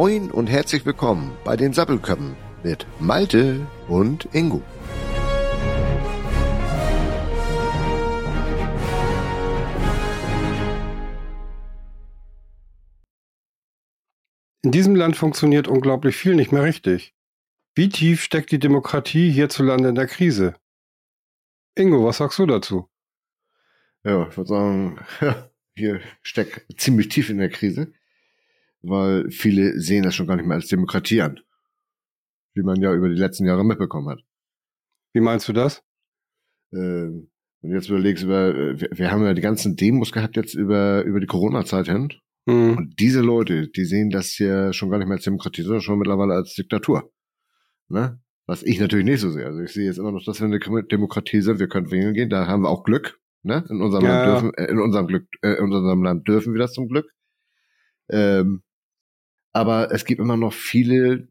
Moin und herzlich willkommen bei den Sappelköppen mit Malte und Ingo. In diesem Land funktioniert unglaublich viel nicht mehr richtig. Wie tief steckt die Demokratie hierzulande in der Krise? Ingo, was sagst du dazu? Ja, ich würde sagen, hier steckt ziemlich tief in der Krise, weil viele sehen das schon gar nicht mehr als Demokratie an. Wie man ja über die letzten Jahre mitbekommen hat. Wie meinst du das? Ähm, wenn du jetzt überlegst, über, äh, wir, wir haben ja die ganzen Demos gehabt jetzt über, über die Corona-Zeit hin. Hm. Und diese Leute, die sehen das ja schon gar nicht mehr als Demokratie, sondern schon mittlerweile als Diktatur. Ne? Was ich natürlich nicht so sehe. Also ich sehe jetzt immer noch, dass wir eine Demokratie sind, wir können wählen gehen, da haben wir auch Glück. Ne? In unserem Ja. Land dürfen, äh, in unserem Glück, äh, in unserem Land dürfen wir das zum Glück. Ähm, aber es gibt immer noch viele,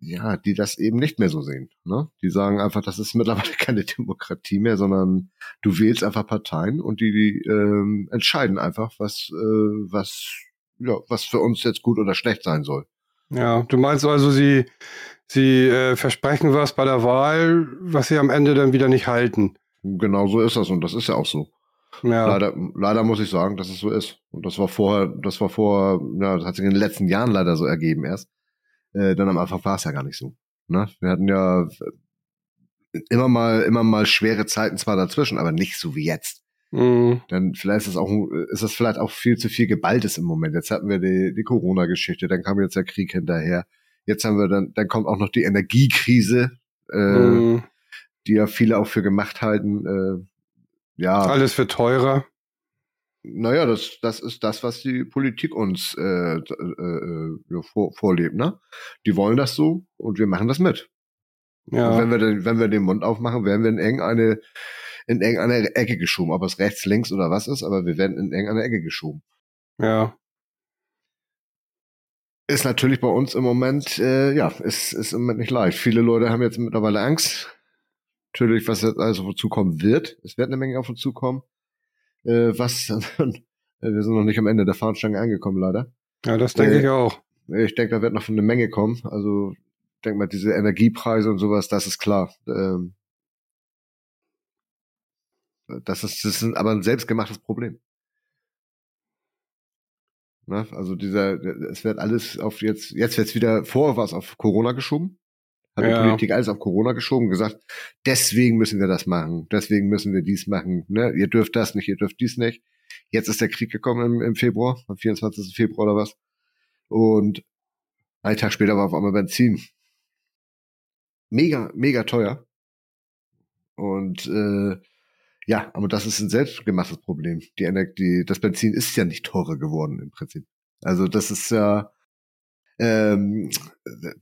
ja, die das eben nicht mehr so sehen. Ne? Die sagen einfach, das ist mittlerweile keine Demokratie mehr, sondern du wählst einfach Parteien und die, die ähm, entscheiden einfach, was, äh, was, ja, was für uns jetzt gut oder schlecht sein soll. Ja, du meinst also, sie, sie äh, versprechen was bei der Wahl, was sie am Ende dann wieder nicht halten. Genau so ist das und das ist ja auch so. Ja, Leider, leider muss ich sagen, dass es so ist. Und das war vorher, das war vorher, ja, das hat sich in den letzten Jahren leider so ergeben erst. Äh, dann am Anfang war es ja gar nicht so. Ne? Wir hatten ja immer mal, immer mal schwere Zeiten zwar dazwischen, aber nicht so wie jetzt. Mhm. Dann vielleicht ist es auch, ist es vielleicht auch viel zu viel Geballtes im Moment. Jetzt hatten wir die, die Corona-Geschichte, dann kam jetzt der Krieg hinterher. Jetzt haben wir dann, dann kommt auch noch die Energiekrise, äh, Mhm. die ja viele auch für gemacht halten. Äh, ja, Alles wird teurer. naja, das, das ist das, was die Politik uns äh, äh, äh, vor, vorlebt, ne? Die wollen das so und wir machen das mit. Und Ja, wenn wir den, wenn wir den Mund aufmachen, werden wir in irgendeine, in irgendeine Ecke geschoben, ob es rechts, links oder was ist, aber wir werden in irgendeine Ecke geschoben. ja. Ist natürlich bei uns im Moment, äh, ja, ist, ist im Moment nicht leicht. Viele Leute haben jetzt mittlerweile Angst. Natürlich, was jetzt alles auf uns zukommen wird. Es wird eine Menge auf uns zukommen. Äh, was, wir sind noch nicht am Ende der Fahnenstange angekommen, leider. Ja, das denke Äh, ich auch. Ich denke, da wird noch eine Menge kommen. Also, ich denke mal, diese Energiepreise und sowas, das ist klar. Ähm, das ist, das ist aber ein selbstgemachtes Problem. Ne? Also dieser, es wird alles auf jetzt, jetzt wird's wieder vor was auf Corona geschoben. Hat die Ja. Politik alles auf Corona geschoben, gesagt, deswegen müssen wir das machen, deswegen müssen wir dies machen. Ne? Ihr dürft das nicht, ihr dürft dies nicht. Jetzt ist der Krieg gekommen im, im Februar, am 24. Februar oder was. Und einen Tag später war auf einmal Benzin. Mega, mega teuer. Und äh, ja, aber das ist ein selbstgemachtes Problem. Die Energie, das Benzin ist ja nicht teurer geworden im Prinzip. Also das ist ja ähm,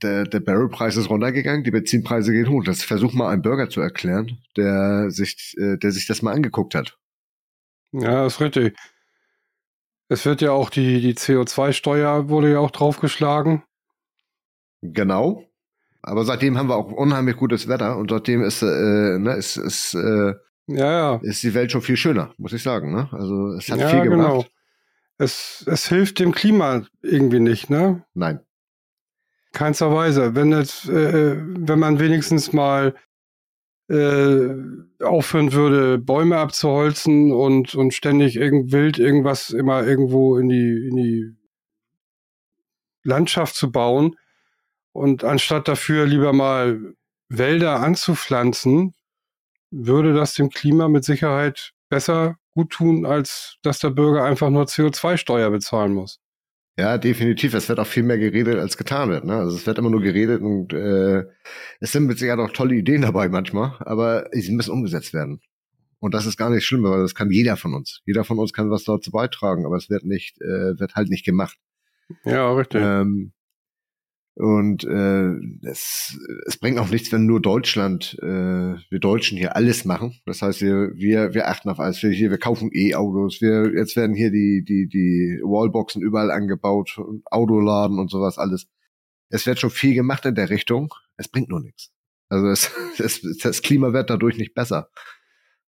der, der Barrelpreis ist runtergegangen, die Benzinpreise gehen hoch. Das versuch mal einem Bürger zu erklären, der sich, äh, der sich das mal angeguckt hat. Ja, ist richtig. Es wird ja auch die, die CO2-Steuer wurde ja auch draufgeschlagen. Genau. Aber seitdem haben wir auch unheimlich gutes Wetter und seitdem ist, äh, ne, ist, ist, äh, Ja, ja. ist die Welt schon viel schöner, muss ich sagen. Ne? Also es hat ja, viel gebracht. genau. Es, es hilft dem Klima irgendwie nicht, ne? Nein. Keinster Weise. Wenn jetzt, äh, wenn man wenigstens mal äh, aufhören würde, Bäume abzuholzen und, und ständig irgend wild irgendwas immer irgendwo in die, in die Landschaft zu bauen und anstatt dafür lieber mal Wälder anzupflanzen, würde das dem Klima mit Sicherheit besser gut tun, als dass der Bürger einfach nur CO2-Steuer bezahlen muss. Ja, definitiv. Es wird auch viel mehr geredet, als getan wird. Ne? Also es wird immer nur geredet und äh, es sind mit Sicherheit auch tolle Ideen dabei manchmal, aber sie müssen umgesetzt werden. Und das ist gar nicht schlimm, weil das kann jeder von uns. Jeder von uns kann was dazu beitragen, aber es wird nicht, äh, wird halt nicht gemacht. Ja, richtig. Ähm, und äh, es, es bringt auch nichts, wenn nur Deutschland, äh, wir Deutschen hier alles machen. Das heißt, wir, wir, wir achten auf alles. Wir hier, wir kaufen E-Autos. Wir, jetzt werden hier die, die, die Wallboxen überall angebaut, Autoladen und sowas alles. Es wird schon viel gemacht in der Richtung. Es bringt nur nichts. Also es, es, das Klima wird dadurch nicht besser.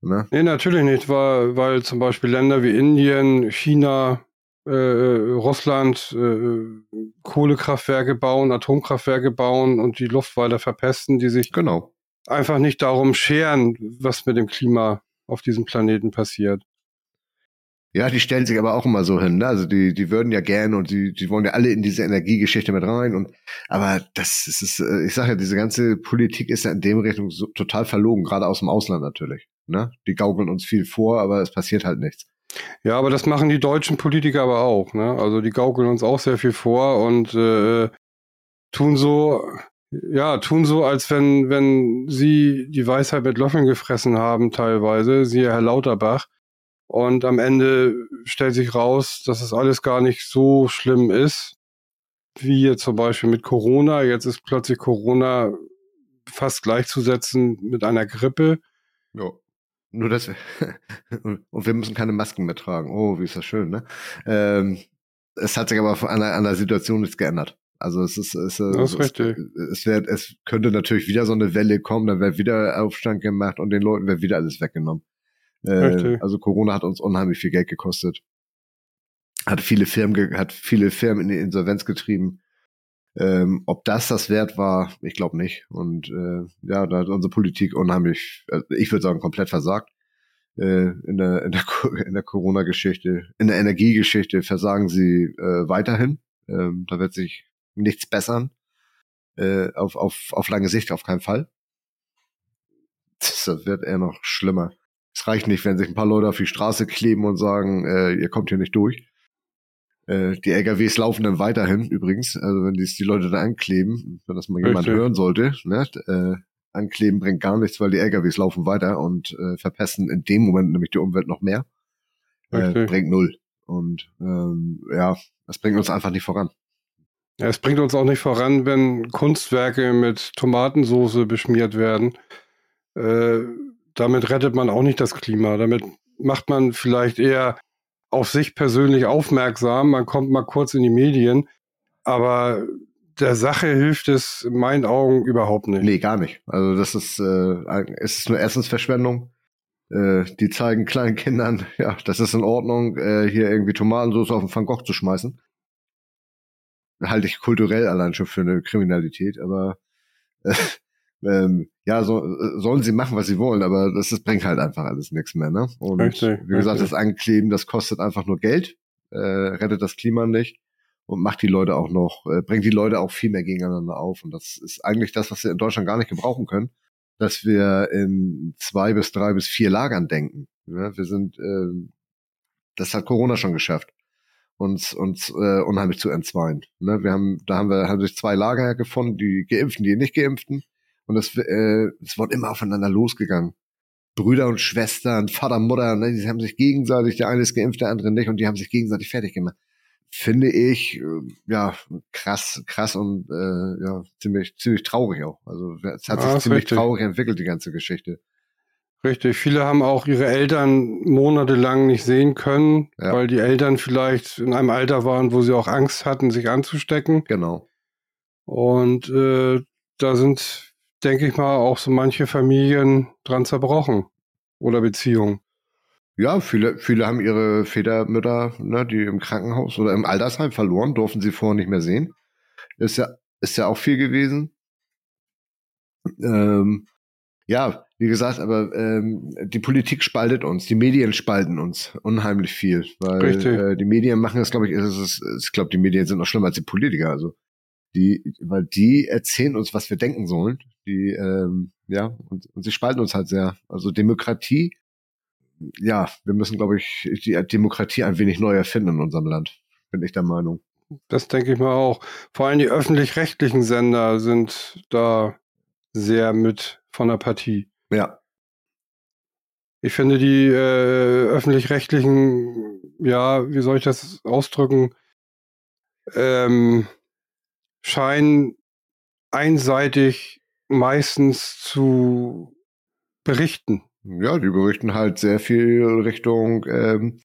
Ne? Nee, natürlich nicht, weil, weil zum Beispiel Länder wie Indien, China, äh, Russland äh, Kohlekraftwerke bauen, Atomkraftwerke bauen und die Luft weiter verpesten, die sich genau. einfach nicht darum scheren, was mit dem Klima auf diesem Planeten passiert. Ja, die stellen sich aber auch immer so hin. Ne? Also die, die würden ja gern und die, die wollen ja alle in diese Energiegeschichte mit rein. Und aber das, das ist, äh, ich sage ja, diese ganze Politik ist ja in dem Richtung so total verlogen, gerade aus dem Ausland natürlich. Ne? Die gaukeln uns viel vor, aber es passiert halt nichts. Ja, aber das machen die deutschen Politiker aber auch. Ne? Also die gaukeln uns auch sehr viel vor und äh, tun so, ja, tun so, als wenn, wenn sie die Weisheit mit Löffeln gefressen haben, teilweise, siehe Herr Lauterbach. Und am Ende stellt sich raus, dass es alles gar nicht so schlimm ist, wie jetzt zum Beispiel mit Corona. Jetzt ist plötzlich Corona fast gleichzusetzen mit einer Grippe. Ja. Nur wir und wir müssen keine Masken mehr tragen. Oh, wie ist das schön, ne? Ähm, es hat sich aber an der, an der Situation nichts geändert. Also es ist, es, das ist. Es, es, wird, es könnte natürlich wieder so eine Welle kommen, dann wird wieder Aufstand gemacht und den Leuten wird wieder alles weggenommen. Äh, also Corona hat uns unheimlich viel Geld gekostet. Hat viele Firmen, hat viele Firmen in die Insolvenz getrieben. Ähm, ob das das wert war, ich glaube nicht. Und äh, ja, da hat unsere Politik unheimlich, also ich würde sagen, komplett versagt. Äh, in der, in der, in der Corona-Geschichte, in der Energiegeschichte versagen sie äh, weiterhin. Ähm, da wird sich nichts bessern. Äh, auf, auf, auf lange Sicht auf keinen Fall. Das wird eher noch schlimmer. Es reicht nicht, wenn sich ein paar Leute auf die Straße kleben und sagen, äh, ihr kommt hier nicht durch. Äh, die LKWs laufen dann weiterhin übrigens. Also wenn die, die Leute da ankleben, wenn das mal jemand Richtig. hören sollte, ne, äh, ankleben bringt gar nichts, weil die LKWs laufen weiter und äh, verpesten in dem Moment nämlich die Umwelt noch mehr. Äh, bringt null. Und ähm, ja, das bringt uns einfach nicht voran. Ja, es bringt uns auch nicht voran, wenn Kunstwerke mit Tomatensoße beschmiert werden. Äh, damit rettet man auch nicht das Klima. Damit macht man vielleicht eher auf sich persönlich aufmerksam, man kommt mal kurz in die Medien, aber der Sache hilft es in meinen Augen überhaupt nicht. Nee, gar nicht. Also das ist, äh, es ist nur Essensverschwendung. Äh, die zeigen kleinen Kindern, ja, das ist in Ordnung, äh, hier irgendwie Tomatensauce auf den Van Gogh zu schmeißen. Halte ich kulturell allein schon für eine Kriminalität, aber äh, ähm, ja, so, sollen sie machen, was sie wollen, aber das, das bringt halt einfach alles nichts mehr, ne? Und richtig, wie gesagt, richtig. das Ankleben, das kostet einfach nur Geld, äh, rettet das Klima nicht und macht die Leute auch noch, äh, bringt die Leute auch viel mehr gegeneinander auf. Und das ist eigentlich das, was wir in Deutschland gar nicht gebrauchen können, dass wir in zwei bis drei bis vier Lagern denken. Ja, wir sind, äh, das hat Corona schon geschafft uns uns äh, unheimlich zu entzweien. Ne? Wir haben, da haben wir haben sich zwei Lager gefunden, die Geimpften, die nicht Geimpften. Und es, äh, es wurde immer aufeinander losgegangen. Brüder und Schwestern, Vater, Mutter, ne, die haben sich gegenseitig, der eine ist geimpft, der andere nicht, und die haben sich gegenseitig fertig gemacht. Finde ich, äh, ja, krass, krass und äh, ja, ziemlich, ziemlich traurig auch. Also es hat sich ziemlich richtig. traurig entwickelt, die ganze Geschichte. Richtig, viele haben auch ihre Eltern monatelang nicht sehen können, ja. weil die Eltern vielleicht in einem Alter waren, wo sie auch Angst hatten, sich anzustecken. Genau. Und äh, da sind denke ich mal, auch so manche Familien dran zerbrochen oder Beziehungen. Ja, viele, viele haben ihre Vätermütter, ne, die im Krankenhaus oder im Altersheim verloren, durften sie vorher nicht mehr sehen. Ist ja, ist ja auch viel gewesen. Ähm, ja, wie gesagt, aber ähm, die Politik spaltet uns, die Medien spalten uns unheimlich viel, weil äh, die Medien machen es, glaube ich, ist es, ich glaube, die Medien sind noch schlimmer als die Politiker. Also die, weil die erzählen uns, was wir denken sollen. Die, ähm, ja, und, und sie spalten uns halt sehr. Also Demokratie, ja, wir müssen, glaube ich, die Demokratie ein wenig neu erfinden in unserem Land, bin ich der Meinung. Das denke ich mal auch. Vor allem die öffentlich-rechtlichen Sender sind da sehr mit von der Partie. Ja. Ich finde die äh, öffentlich-rechtlichen, ja, wie soll ich das ausdrücken, ähm, scheinen einseitig meistens zu berichten. Ja, die berichten halt sehr viel Richtung ähm,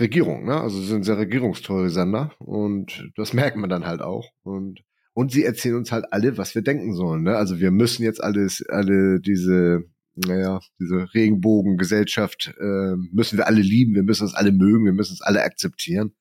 Regierung, ne? Also sind sehr regierungstreue Sender und das merkt man dann halt auch. Und, und sie erzählen uns halt alle, was wir denken sollen. Ne? Also wir müssen jetzt alles, alle diese, naja, diese Regenbogengesellschaft äh, müssen wir alle lieben, wir müssen uns alle mögen, wir müssen uns alle akzeptieren.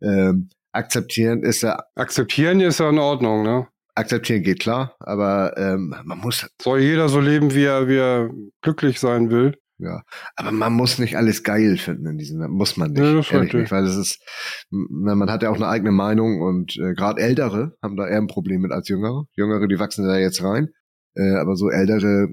Ähm, akzeptieren ist ja. Akzeptieren ist ja in Ordnung, ne? Akzeptieren geht klar, aber ähm, man muss. Soll jeder so leben, wie er, wie er glücklich sein will. Ja, aber man muss nicht alles geil finden in diesem, muss man nicht, Ja, das ehrlich nicht, weil das ist, man hat ja auch eine eigene Meinung und äh, gerade Ältere haben da eher ein Problem mit als Jüngere. Jüngere, die wachsen da jetzt rein, äh, aber so Ältere,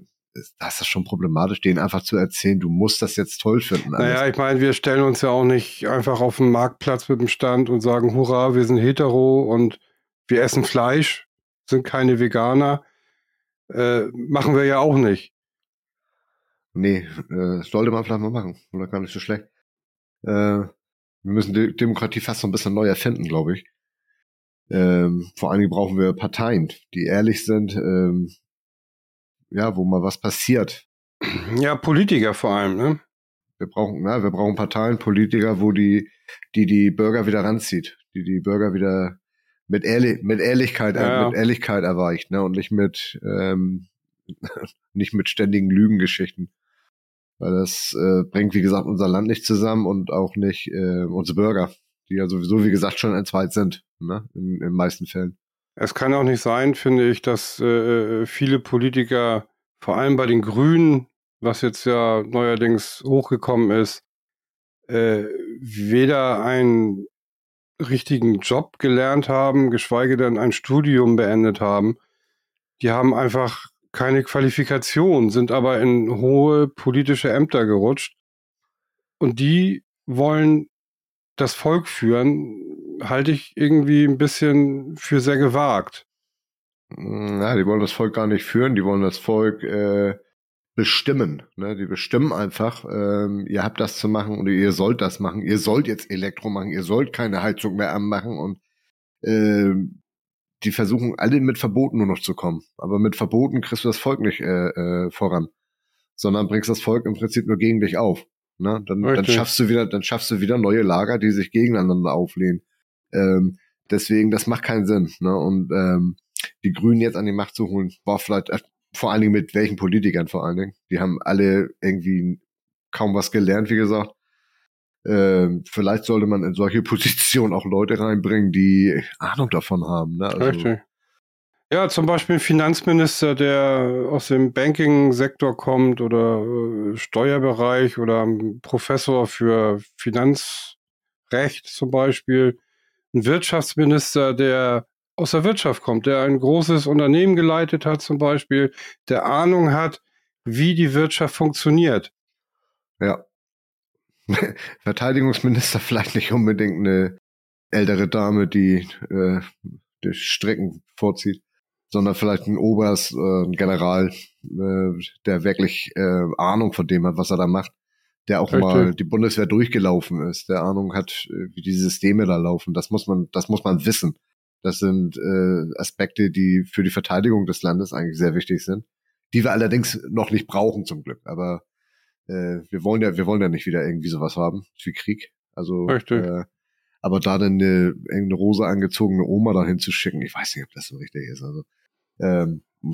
das ist schon problematisch, denen einfach zu erzählen, du musst das jetzt toll finden. alles. Naja, ich meine, wir stellen uns ja auch nicht einfach auf den Marktplatz mit dem Stand und sagen, hurra, wir sind hetero und wir essen Fleisch, sind keine Veganer. Äh, machen wir ja auch nicht. Nee, äh, sollte man vielleicht mal machen. Oder gar nicht so schlecht. Äh, wir müssen die Demokratie fast so ein bisschen neu erfinden, glaube ich. Ähm, vor allen Dingen brauchen wir Parteien, die ehrlich sind, ähm, ja, wo mal was passiert. Ja, Politiker vor allem, ne? Wir brauchen, na, wir brauchen Parteien, Politiker, wo die, die die Bürger wieder ranzieht, die die Bürger wieder mit, Ehrlich, mit Ehrlichkeit, äh, Ja. mit Ehrlichkeit erweicht, ne, und nicht mit, ähm, nicht mit ständigen Lügengeschichten. Weil das äh, bringt, wie gesagt, unser Land nicht zusammen und auch nicht äh, unsere Bürger, die ja sowieso, wie gesagt, schon entzweit sind, ne, in, in den meisten Fällen. Es kann auch nicht sein, finde ich, dass äh, viele Politiker, vor allem bei den Grünen, was jetzt ja neuerdings hochgekommen ist, äh, weder einen richtigen Job gelernt haben, geschweige denn ein Studium beendet haben. Die haben einfach keine Qualifikation, sind aber in hohe politische Ämter gerutscht. Und die wollen das Volk führen, halte ich irgendwie ein bisschen für sehr gewagt. Ja, die wollen das Volk gar nicht führen, die wollen das Volk äh, bestimmen. Ne? Die bestimmen einfach, ähm, ihr habt das zu machen und ihr sollt das machen. Ihr sollt jetzt Elektro machen, ihr sollt keine Heizung mehr anmachen und ähm, die versuchen alle mit Verboten nur noch zu kommen. Aber mit Verboten kriegst du das Volk nicht äh, äh, voran, sondern bringst das Volk im Prinzip nur gegen dich auf. Ne? Dann, dann schaffst du wieder, dann schaffst du wieder neue Lager, die sich gegeneinander auflehnen. Ähm, deswegen, das macht keinen Sinn. Ne? Und ähm, die Grünen jetzt an die Macht zu holen, war vielleicht äh, vor allen Dingen mit welchen Politikern vor allen Dingen. Die haben alle irgendwie kaum was gelernt, wie gesagt. Ähm, vielleicht sollte man in solche Positionen auch Leute reinbringen, die Ahnung davon haben. Ne? Also, Richtig. Ja, zum Beispiel ein Finanzminister, der aus dem Banking-Sektor kommt oder äh, Steuerbereich oder Professor für Finanzrecht zum Beispiel. Ein Wirtschaftsminister, der aus der Wirtschaft kommt, der ein großes Unternehmen geleitet hat zum Beispiel, der Ahnung hat, wie die Wirtschaft funktioniert. Ja. Verteidigungsminister vielleicht nicht unbedingt eine ältere Dame, die äh, die Strecken vorzieht, sondern vielleicht ein Oberst, äh, ein General, äh, der wirklich äh, Ahnung von dem hat, was er da macht, der auch Richtig. mal die Bundeswehr durchgelaufen ist, der Ahnung hat, äh, wie die Systeme da laufen. Das muss man, das muss man wissen. Das sind äh, Aspekte, die für die Verteidigung des Landes eigentlich sehr wichtig sind, die wir allerdings noch nicht brauchen zum Glück. Aber äh, wir wollen ja, wir wollen ja nicht wieder irgendwie sowas haben wie Krieg. Also, Richtig. äh, aber da dann eine, irgendeine rosa angezogene Oma dahin zu schicken, ich weiß nicht, ob das so richtig ist. Also, ähm,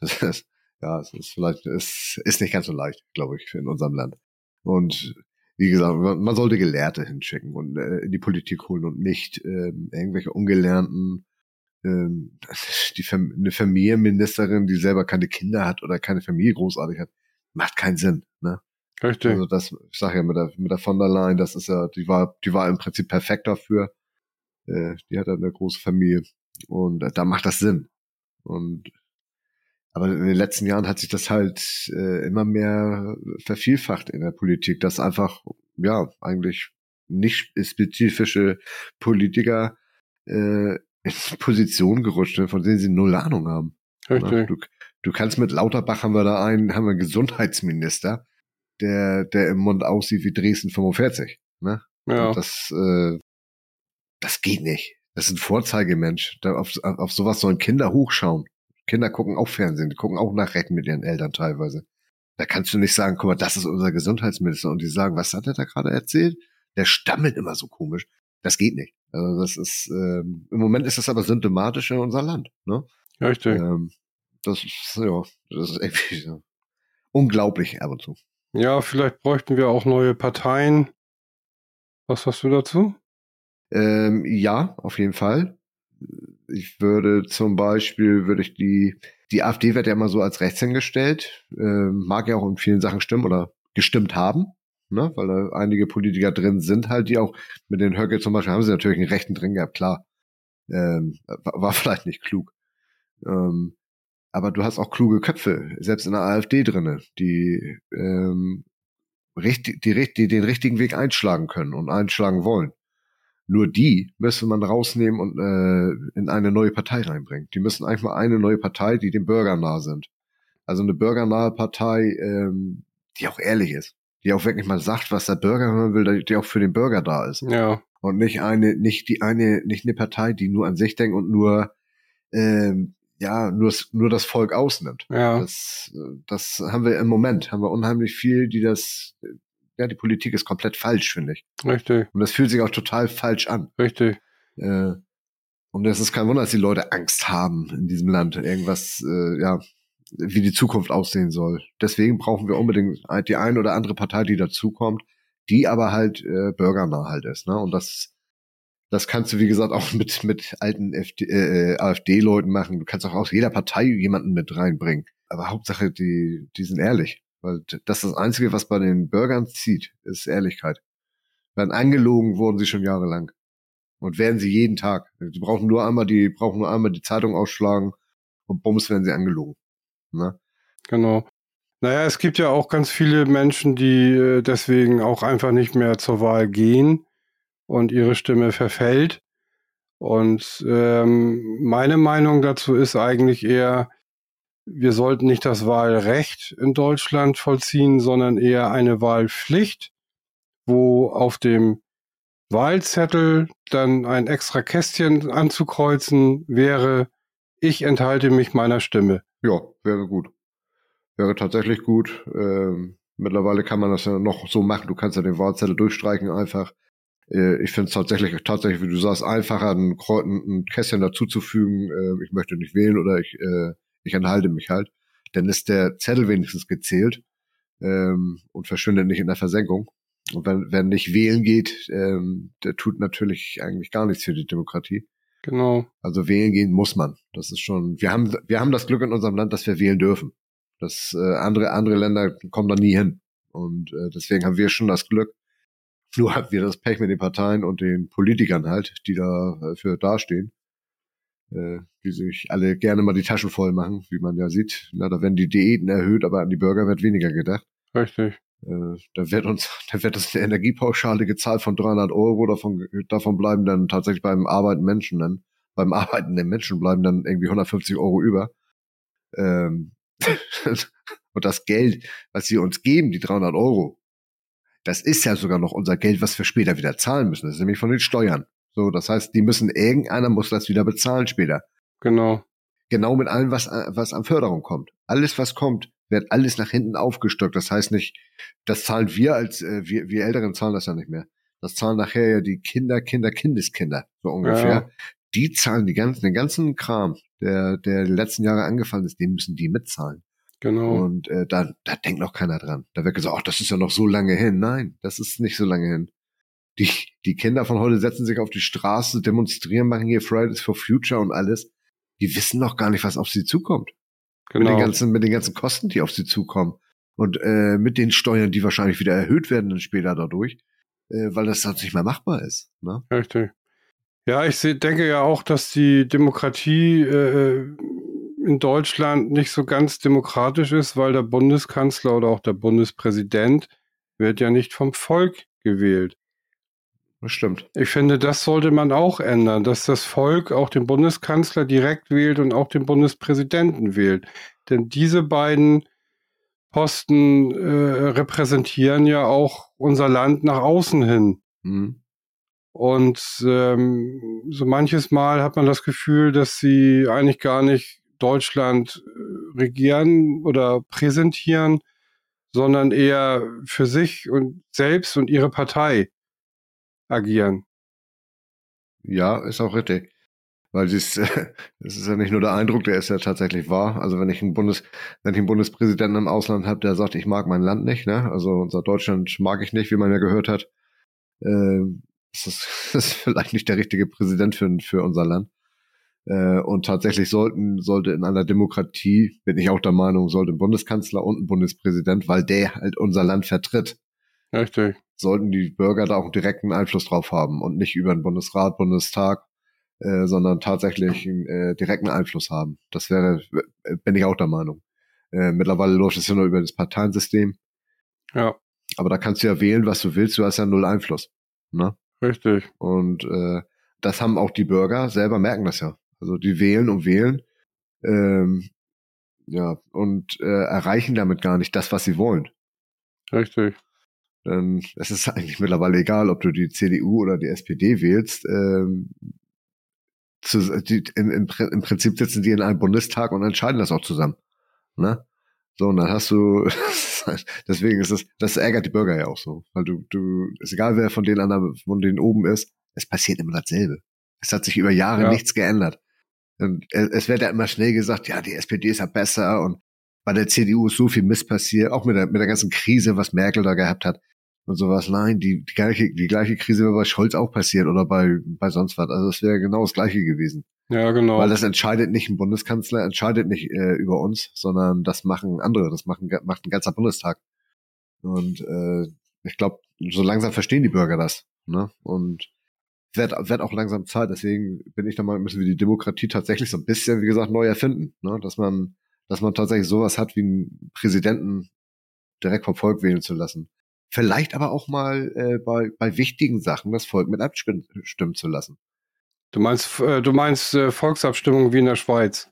das ist, ja, es ist vielleicht, es ist nicht ganz so leicht, glaube ich, in unserem Land. Und wie gesagt, man sollte Gelehrte hinschicken und äh, in die Politik holen und nicht ähm, irgendwelche ungelernten ähm, die Fam eine Familienministerin, die selber keine Kinder hat oder keine Familie großartig hat, macht keinen Sinn. Ne? Richtig. Also das, ich sage ja mit der, mit der von der Leyen, das ist ja, die war, die war im Prinzip perfekt dafür. Äh, die hat ja eine große Familie und äh, da macht das Sinn. Und aber in den letzten Jahren hat sich das halt äh, immer mehr vervielfacht in der Politik, dass einfach ja eigentlich nicht spezifische Politiker äh, in Positionen gerutscht sind, von denen sie null Ahnung haben. Ne? Richtig. Du, du kannst mit Lauterbach haben wir da einen, haben wir einen Gesundheitsminister, der, der im Mund aussieht wie Dresden 45. Ne? Ja. Und das, äh, das geht nicht. Das ist ein Vorzeigemensch. Da auf, auf sowas sollen Kinder hochschauen. Kinder gucken auch Fernsehen, die gucken auch Nachrichten mit ihren Eltern teilweise. Da kannst du nicht sagen, guck mal, das ist unser Gesundheitsminister und die sagen, was hat er da gerade erzählt? Der stammelt immer so komisch. Das geht nicht. Also das ist ähm, im Moment ist das aber symptomatisch in unser Land. Ne? Richtig. Ähm, das ist ja, das ist irgendwie so unglaublich ab und zu. Ja, vielleicht bräuchten wir auch neue Parteien. Was hast du dazu? Ähm, ja, auf jeden Fall. Ich würde zum Beispiel, würde ich die, die AfD wird ja immer so als rechts hingestellt, ähm, mag ja auch in vielen Sachen stimmen oder gestimmt haben, ne? weil da einige Politiker drin sind halt, die auch mit den Höcke zum Beispiel haben sie natürlich einen Rechten drin gehabt, klar. Ähm, war, war vielleicht nicht klug. Ähm, aber du hast auch kluge Köpfe, selbst in der AfD drinne, die ähm, richtig, die, die den richtigen Weg einschlagen können und einschlagen wollen. Nur die müsste man rausnehmen und äh, in eine neue Partei reinbringen. Die müssen mal eine neue Partei, die dem Bürger nah sind. Also eine bürgernahe Partei, ähm, die auch ehrlich ist, die auch wirklich mal sagt, was der Bürger hören will, die auch für den Bürger da ist. Ja. Und nicht eine, nicht die eine, nicht eine Partei, die nur an sich denkt und nur ähm, ja nur nur das Volk ausnimmt. Ja. Das, das haben wir im Moment, haben wir unheimlich viel, die das ja, die Politik ist komplett falsch, finde ich. Richtig. Und das fühlt sich auch total falsch an. Richtig. Äh, und es ist kein Wunder, dass die Leute Angst haben in diesem Land, irgendwas, äh, ja, wie die Zukunft aussehen soll. Deswegen brauchen wir unbedingt die eine oder andere Partei, die dazukommt, die aber halt äh, bürgernah halt ist. Ne? Und das, das kannst du, wie gesagt, auch mit, mit alten äh, AfD-Leuten machen. Du kannst auch aus jeder Partei jemanden mit reinbringen. Aber Hauptsache, die, die sind ehrlich. Weil das ist das Einzige, was bei den Bürgern zieht, ist Ehrlichkeit. Werden angelogen wurden sie schon jahrelang. Und werden sie jeden Tag. Sie brauchen nur einmal die, brauchen nur einmal die Zeitung ausschlagen und bums werden sie angelogen. Ne? Genau. Naja, es gibt ja auch ganz viele Menschen, die äh, deswegen auch einfach nicht mehr zur Wahl gehen und ihre Stimme verfällt. Und ähm, meine Meinung dazu ist eigentlich eher, wir sollten nicht das Wahlrecht in Deutschland vollziehen, sondern eher eine Wahlpflicht, wo auf dem Wahlzettel dann ein extra Kästchen anzukreuzen wäre, ich enthalte mich meiner Stimme. Ja, wäre gut. Wäre tatsächlich gut. Ähm, mittlerweile kann man das ja noch so machen. Du kannst ja den Wahlzettel durchstreichen einfach. Äh, ich finde es tatsächlich, tatsächlich, wie du sagst, einfacher, ein, ein Kästchen dazuzufügen. Äh, ich möchte nicht wählen oder ich äh, ich enthalte mich halt, dann ist der Zettel wenigstens gezählt ähm, und verschwindet nicht in der Versenkung. Und wenn, wenn nicht wählen geht, ähm, der tut natürlich eigentlich gar nichts für die Demokratie. Genau. Also wählen gehen muss man. Das ist schon, wir haben, wir haben das Glück in unserem Land, dass wir wählen dürfen. Das äh, andere, andere Länder kommen da nie hin. Und äh, deswegen haben wir schon das Glück. Nur haben wir das Pech mit den Parteien und den Politikern halt, die dafür dastehen äh, die sich alle gerne mal die Taschen voll machen, wie man ja sieht. Na, da werden die Diäten erhöht, aber an die Bürger wird weniger gedacht. Richtig. Äh, da wird uns, da wird uns eine Energiepauschale gezahlt von 300 Euro, davon, davon bleiben dann tatsächlich beim arbeitenden Menschen dann, beim arbeitenden Menschen bleiben dann irgendwie 150 Euro über. Ähm, und das Geld, was sie uns geben, die 300 Euro, das ist ja sogar noch unser Geld, was wir später wieder zahlen müssen. Das ist nämlich von den Steuern. So, das heißt, die müssen, irgendeiner muss das wieder bezahlen später. Genau. Genau mit allem, was, was an Förderung kommt. Alles, was kommt, wird alles nach hinten aufgestockt. Das heißt nicht, das zahlen wir als, äh, wir, wir Älteren zahlen das ja nicht mehr. Das zahlen nachher ja die Kinder, Kinder, Kindeskinder, so ungefähr. Ja. Die zahlen die ganzen, den ganzen Kram, der, der die letzten Jahre angefallen ist, den müssen die mitzahlen. Genau. Und äh, da, da denkt noch keiner dran. Da wird gesagt, ach, das ist ja noch so lange hin. Nein, das ist nicht so lange hin. Die, die Kinder von heute setzen sich auf die Straße, demonstrieren, machen hier Fridays for Future und alles. Die wissen noch gar nicht, was auf sie zukommt. Genau. Mit den ganzen, mit den ganzen Kosten, die auf sie zukommen. Und äh, mit den Steuern, die wahrscheinlich wieder erhöht werden dann später dadurch, äh, weil das sonst nicht mehr machbar ist. Ne? Richtig. Ja, ich seh, denke ja auch, dass die Demokratie äh, in Deutschland nicht so ganz demokratisch ist, weil der Bundeskanzler oder auch der Bundespräsident wird ja nicht vom Volk gewählt. Das stimmt. Ich finde, das sollte man auch ändern, dass das Volk auch den Bundeskanzler direkt wählt und auch den Bundespräsidenten wählt. Denn diese beiden Posten äh, repräsentieren ja auch unser Land nach außen hin. Mhm. Und ähm, so manches Mal hat man das Gefühl, dass sie eigentlich gar nicht Deutschland äh, regieren oder präsentieren, sondern eher für sich und selbst und ihre Partei agieren. Ja, ist auch richtig. Weil das, das ist ja nicht nur der Eindruck, der ist ja tatsächlich wahr. Also wenn ich einen Bundes, wenn ich einen Bundespräsidenten im Ausland habe, der sagt, ich mag mein Land nicht, ne? Also unser Deutschland mag ich nicht, wie man ja gehört hat. Äh, Das ist, das ist vielleicht nicht der richtige Präsident für, für unser Land. Äh, und tatsächlich sollten, sollte in einer Demokratie, bin ich auch der Meinung, sollte ein Bundeskanzler und ein Bundespräsident, weil der halt unser Land vertritt. Richtig. Sollten die Bürger da auch direkten Einfluss drauf haben und nicht über den Bundesrat, Bundestag, äh, sondern tatsächlich einen äh, direkten Einfluss haben. Das wäre, bin ich auch der Meinung. Äh, mittlerweile läuft es ja nur über das Parteiensystem. Ja. Aber da kannst du ja wählen, was du willst, du hast ja null Einfluss. Ne? Richtig. Und äh, das haben auch die Bürger selber merken das ja. Also die wählen und wählen. Ähm, ja, und äh, erreichen damit gar nicht das, was sie wollen. Richtig. Denn es ist eigentlich mittlerweile egal, ob du die CDU oder die SPD wählst. Ähm, zu, die, im, im, Im Prinzip sitzen die in einem Bundestag und entscheiden das auch zusammen. Ne? So, und dann hast du, deswegen ist es, das ärgert die Bürger ja auch so. Weil du, du, ist egal, wer von denen anderen, von denen oben ist, es passiert immer dasselbe. Es hat sich über Jahre ja. nichts geändert. Und es wird ja immer schnell gesagt, ja, die SPD ist ja besser und bei der CDU ist so viel Mist passiert, auch mit der, mit der ganzen Krise, was Merkel da gehabt hat und sowas. Nein, die, die gleiche, die gleiche Krise wäre bei Scholz auch passiert oder bei, bei sonst was. Also es wäre genau das gleiche gewesen. Ja, genau. Weil das entscheidet nicht ein Bundeskanzler, entscheidet nicht äh, über uns, sondern das machen andere, das machen, macht ein ganzer Bundestag. Und äh, ich glaube, so langsam verstehen die Bürger das. Ne? Und wird, wird auch langsam Zeit. Deswegen bin ich der Meinung, müssen wir die Demokratie tatsächlich so ein bisschen, wie gesagt, neu erfinden. Ne? Dass man, dass man tatsächlich sowas hat, wie einen Präsidenten direkt vom Volk wählen zu lassen. Vielleicht aber auch mal äh, bei, bei wichtigen Sachen das Volk mit abstimmen zu lassen. Du meinst, äh, du meinst äh, Volksabstimmung wie in der Schweiz?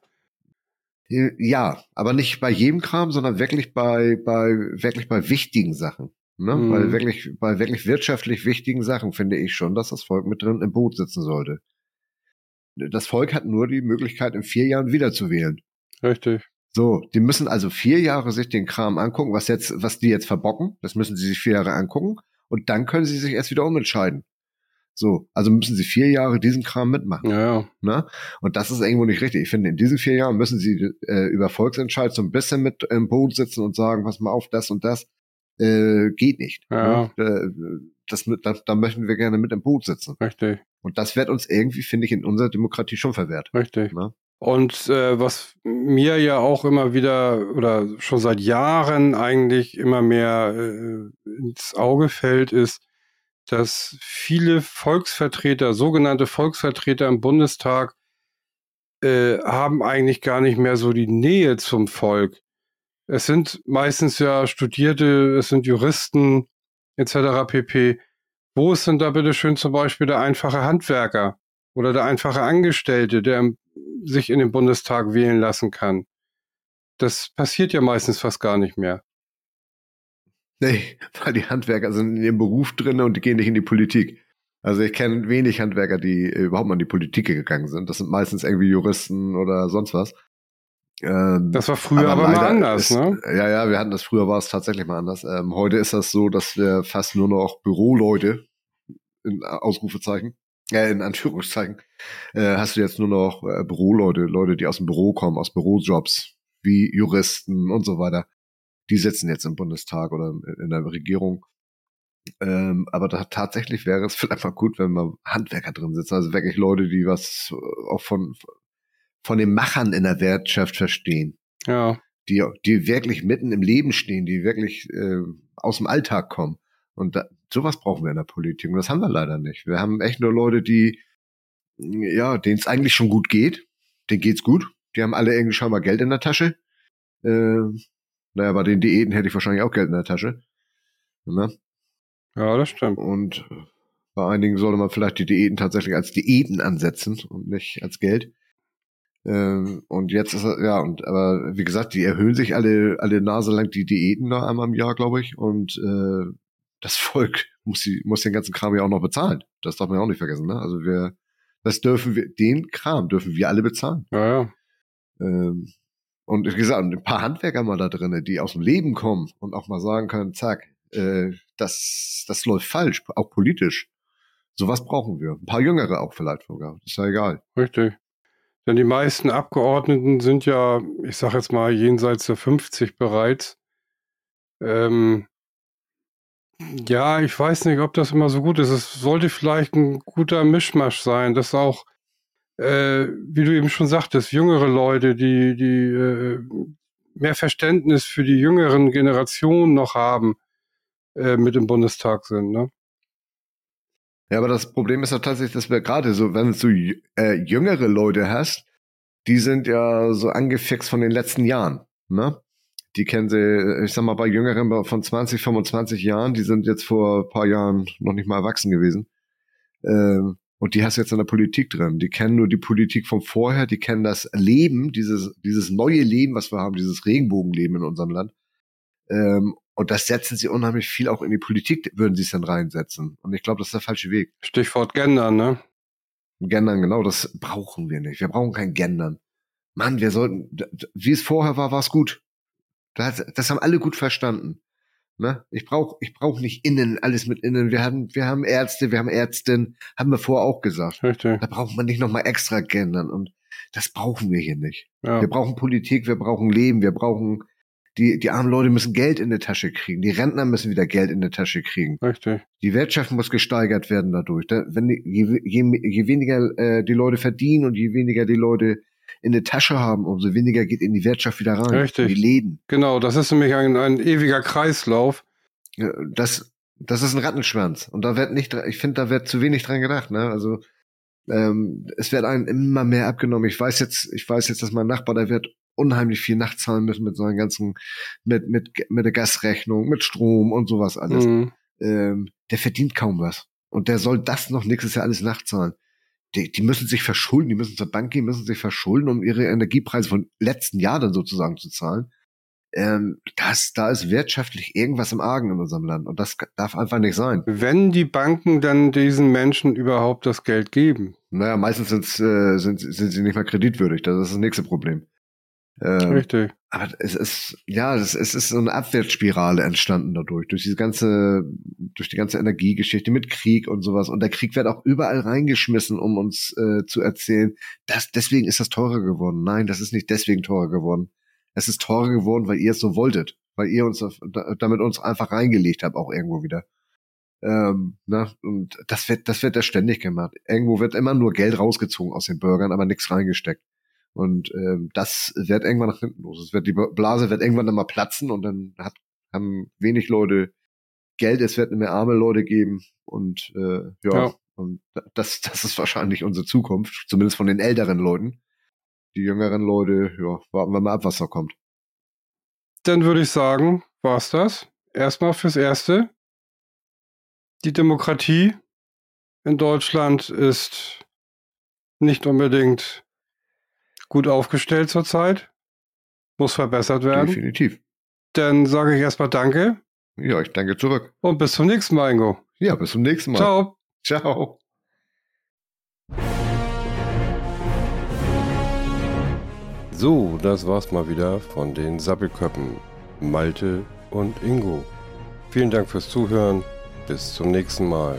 Äh, ja, aber nicht bei jedem Kram, sondern wirklich bei, bei, wirklich bei wichtigen Sachen. Ne? Mhm. Weil wirklich, bei wirklich wirtschaftlich wichtigen Sachen finde ich schon, dass das Volk mit drin im Boot sitzen sollte. Das Volk hat nur die Möglichkeit, in vier Jahren wieder zu wählen. Richtig. So, die müssen also vier Jahre sich den Kram angucken, was jetzt, was die jetzt verbocken. Das müssen sie sich vier Jahre angucken und dann können sie sich erst wieder umentscheiden. So, also müssen sie vier Jahre diesen Kram mitmachen. Ja. Ne? Und das ist irgendwo nicht richtig. Ich finde, in diesen vier Jahren müssen sie äh, über Volksentscheid so ein bisschen mit im Boot sitzen und sagen, pass mal auf, das und das äh, geht nicht. Ja. Ne? Äh, das, da, da möchten wir gerne mit im Boot sitzen. Richtig. Und das wird uns irgendwie, finde ich, in unserer Demokratie schon verwehrt. Richtig. Ne? Und äh, was mir ja auch immer wieder oder schon seit Jahren eigentlich immer mehr äh, ins Auge fällt, ist, dass viele Volksvertreter, sogenannte Volksvertreter im Bundestag, äh, haben eigentlich gar nicht mehr so die Nähe zum Volk. Es sind meistens ja Studierte, es sind Juristen etc. pp. Wo ist denn da bitte schön zum Beispiel der einfache Handwerker oder der einfache Angestellte, der im sich in den Bundestag wählen lassen kann. Das passiert ja meistens fast gar nicht mehr. Nee, weil die Handwerker sind in ihrem Beruf drin und die gehen nicht in die Politik. Also ich kenne wenig Handwerker, die überhaupt mal in die Politik gegangen sind. Das sind meistens irgendwie Juristen oder sonst was. Ähm, das war früher aber, aber mal anders, ist, ne? Ja, ja, wir hatten das früher, war es tatsächlich mal anders. Ähm, heute ist das so, dass wir fast nur noch Büroleute in Ausrufezeichen äh, in Anführungszeichen, äh, hast du jetzt nur noch äh, Büroleute, Leute, die aus dem Büro kommen, aus Bürojobs, wie Juristen und so weiter. Die sitzen jetzt im Bundestag oder in der Regierung. Ähm, aber da, tatsächlich wäre es vielleicht mal gut, wenn mal Handwerker drin sitzen, also wirklich Leute, die was äh, auch von, von den Machern in der Wirtschaft verstehen. Ja. Die, die wirklich mitten im Leben stehen, die wirklich äh, aus dem Alltag kommen. Und da, sowas brauchen wir in der Politik. Und das haben wir leider nicht. Wir haben echt nur Leute, die, ja, denen es eigentlich schon gut geht. Denen geht's gut. Die haben alle irgendwie schon mal Geld in der Tasche. Äh, naja, bei den Diäten hätte ich wahrscheinlich auch Geld in der Tasche. Ne? Ja, das stimmt. Und bei einigen sollte man vielleicht die Diäten tatsächlich als Diäten ansetzen und nicht als Geld. Ähm, und jetzt ist er, ja, und aber wie gesagt, die erhöhen sich alle, alle Nase lang die Diäten da einmal im Jahr, glaube ich. Und äh, das Volk muss, die, muss den ganzen Kram ja auch noch bezahlen. Das darf man ja auch nicht vergessen. Ne? Also wir, das dürfen wir, den Kram dürfen wir alle bezahlen. Ja, ja. Ähm, und wie gesagt, ein paar Handwerker mal da drinnen, die aus dem Leben kommen und auch mal sagen können, zack, äh, das, das läuft falsch, auch politisch. Sowas brauchen wir. Ein paar Jüngere auch vielleicht sogar. Das ist ja egal. Richtig. Denn die meisten Abgeordneten sind ja, ich sag jetzt mal, jenseits der 50 bereits. Ähm, Ja, ich weiß nicht, ob das immer so gut ist. Es sollte vielleicht ein guter Mischmasch sein, dass auch, äh, wie du eben schon sagtest, jüngere Leute, die, die äh, mehr Verständnis für die jüngeren Generationen noch haben, äh, mit im Bundestag sind. Ne? Ja, aber das Problem ist ja tatsächlich, dass wir gerade so, wenn du äh, jüngere Leute hast, die sind ja so angefixt von den letzten Jahren. Ne? Die kennen sie, ich sag mal, bei Jüngeren von 20, 25 Jahren, die sind jetzt vor ein paar Jahren noch nicht mal erwachsen gewesen. Ähm, und die hast du jetzt in der Politik drin. Die kennen nur die Politik von vorher, die kennen das Leben, dieses, dieses neue Leben, was wir haben, dieses Regenbogenleben in unserem Land. Ähm, und das setzen sie unheimlich viel auch in die Politik, würden sie es dann reinsetzen. Und ich glaube, das ist der falsche Weg. Stichwort Gendern, ne? Gendern, genau, das brauchen wir nicht. Wir brauchen kein Gendern. Mann, wir sollten, wie es vorher war, war es gut. Das, das haben alle gut verstanden. Ne? Ich brauche ich brauch nicht innen, alles mit innen. Wir haben, wir haben Ärzte, wir haben Ärztinnen, haben wir vorher auch gesagt. Richtig. Da braucht man nicht nochmal extra gendern. Und das brauchen wir hier nicht. Ja. Wir brauchen Politik, wir brauchen Leben, wir brauchen, die, die armen Leute müssen Geld in die Tasche kriegen. Die Rentner müssen wieder Geld in die Tasche kriegen. Richtig. Die Wirtschaft muss gesteigert werden dadurch. Da, wenn die, je, je, je weniger äh, die Leute verdienen und je weniger die Leute in der Tasche haben, umso weniger geht in die Wirtschaft wieder rein. Richtig. In die Läden. Genau, das ist nämlich ein, ein ewiger Kreislauf. Ja, das, das ist ein Rattenschwanz. Und da wird nicht, ich finde, da wird zu wenig dran gedacht. Ne? Also ähm, es wird einem immer mehr abgenommen. Ich weiß jetzt, ich weiß jetzt, dass mein Nachbar, der wird unheimlich viel nachzahlen müssen mit seinen ganzen, mit, mit, mit der Gasrechnung, mit Strom und sowas alles. Mhm. Ähm, der verdient kaum was. Und der soll das noch nächstes Jahr alles nachzahlen die, die müssen sich verschulden, die müssen zur Bank gehen, müssen sich verschulden, um ihre Energiepreise von letzten Jahr dann sozusagen zu zahlen. Ähm, das, da ist wirtschaftlich irgendwas im Argen in unserem Land und das darf einfach nicht sein. Wenn die Banken dann diesen Menschen überhaupt das Geld geben? Naja, meistens äh, sind, sind sie nicht mal kreditwürdig, das ist das nächste Problem. Ähm, Richtig. Aber es ist, ja, es, es ist so eine Abwärtsspirale entstanden dadurch, durch diese ganze, durch die ganze Energiegeschichte mit Krieg und sowas. Und der Krieg wird auch überall reingeschmissen, um uns äh, zu erzählen, dass deswegen ist das teurer geworden. Nein, das ist nicht deswegen teurer geworden. Es ist teurer geworden, weil ihr es so wolltet, weil ihr uns damit uns einfach reingelegt habt, auch irgendwo wieder. Ähm, na, und das wird, das wird ja ständig gemacht. Irgendwo wird immer nur Geld rausgezogen aus den Bürgern, aber nichts reingesteckt. Und ähm, das wird irgendwann nach hinten los. Es wird die Blase wird irgendwann dann mal platzen und dann hat, haben wenig Leute Geld, es wird mehr arme Leute geben und äh, ja, ja. und das, das ist wahrscheinlich unsere Zukunft, zumindest von den älteren Leuten. Die jüngeren Leute, ja, warten wir mal ab, was da kommt. Dann würde ich sagen, war's das. Erstmal fürs Erste. Die Demokratie in Deutschland ist nicht unbedingt gut aufgestellt zurzeit. Muss verbessert werden. Definitiv. Dann sage ich erstmal Danke. Ja, ich danke zurück. Und bis zum nächsten Mal, Ingo. Ja, bis zum nächsten Mal. Ciao. Ciao. So, das war's mal wieder von den Sappelköppen. Malte und Ingo. Vielen Dank fürs Zuhören. Bis zum nächsten Mal.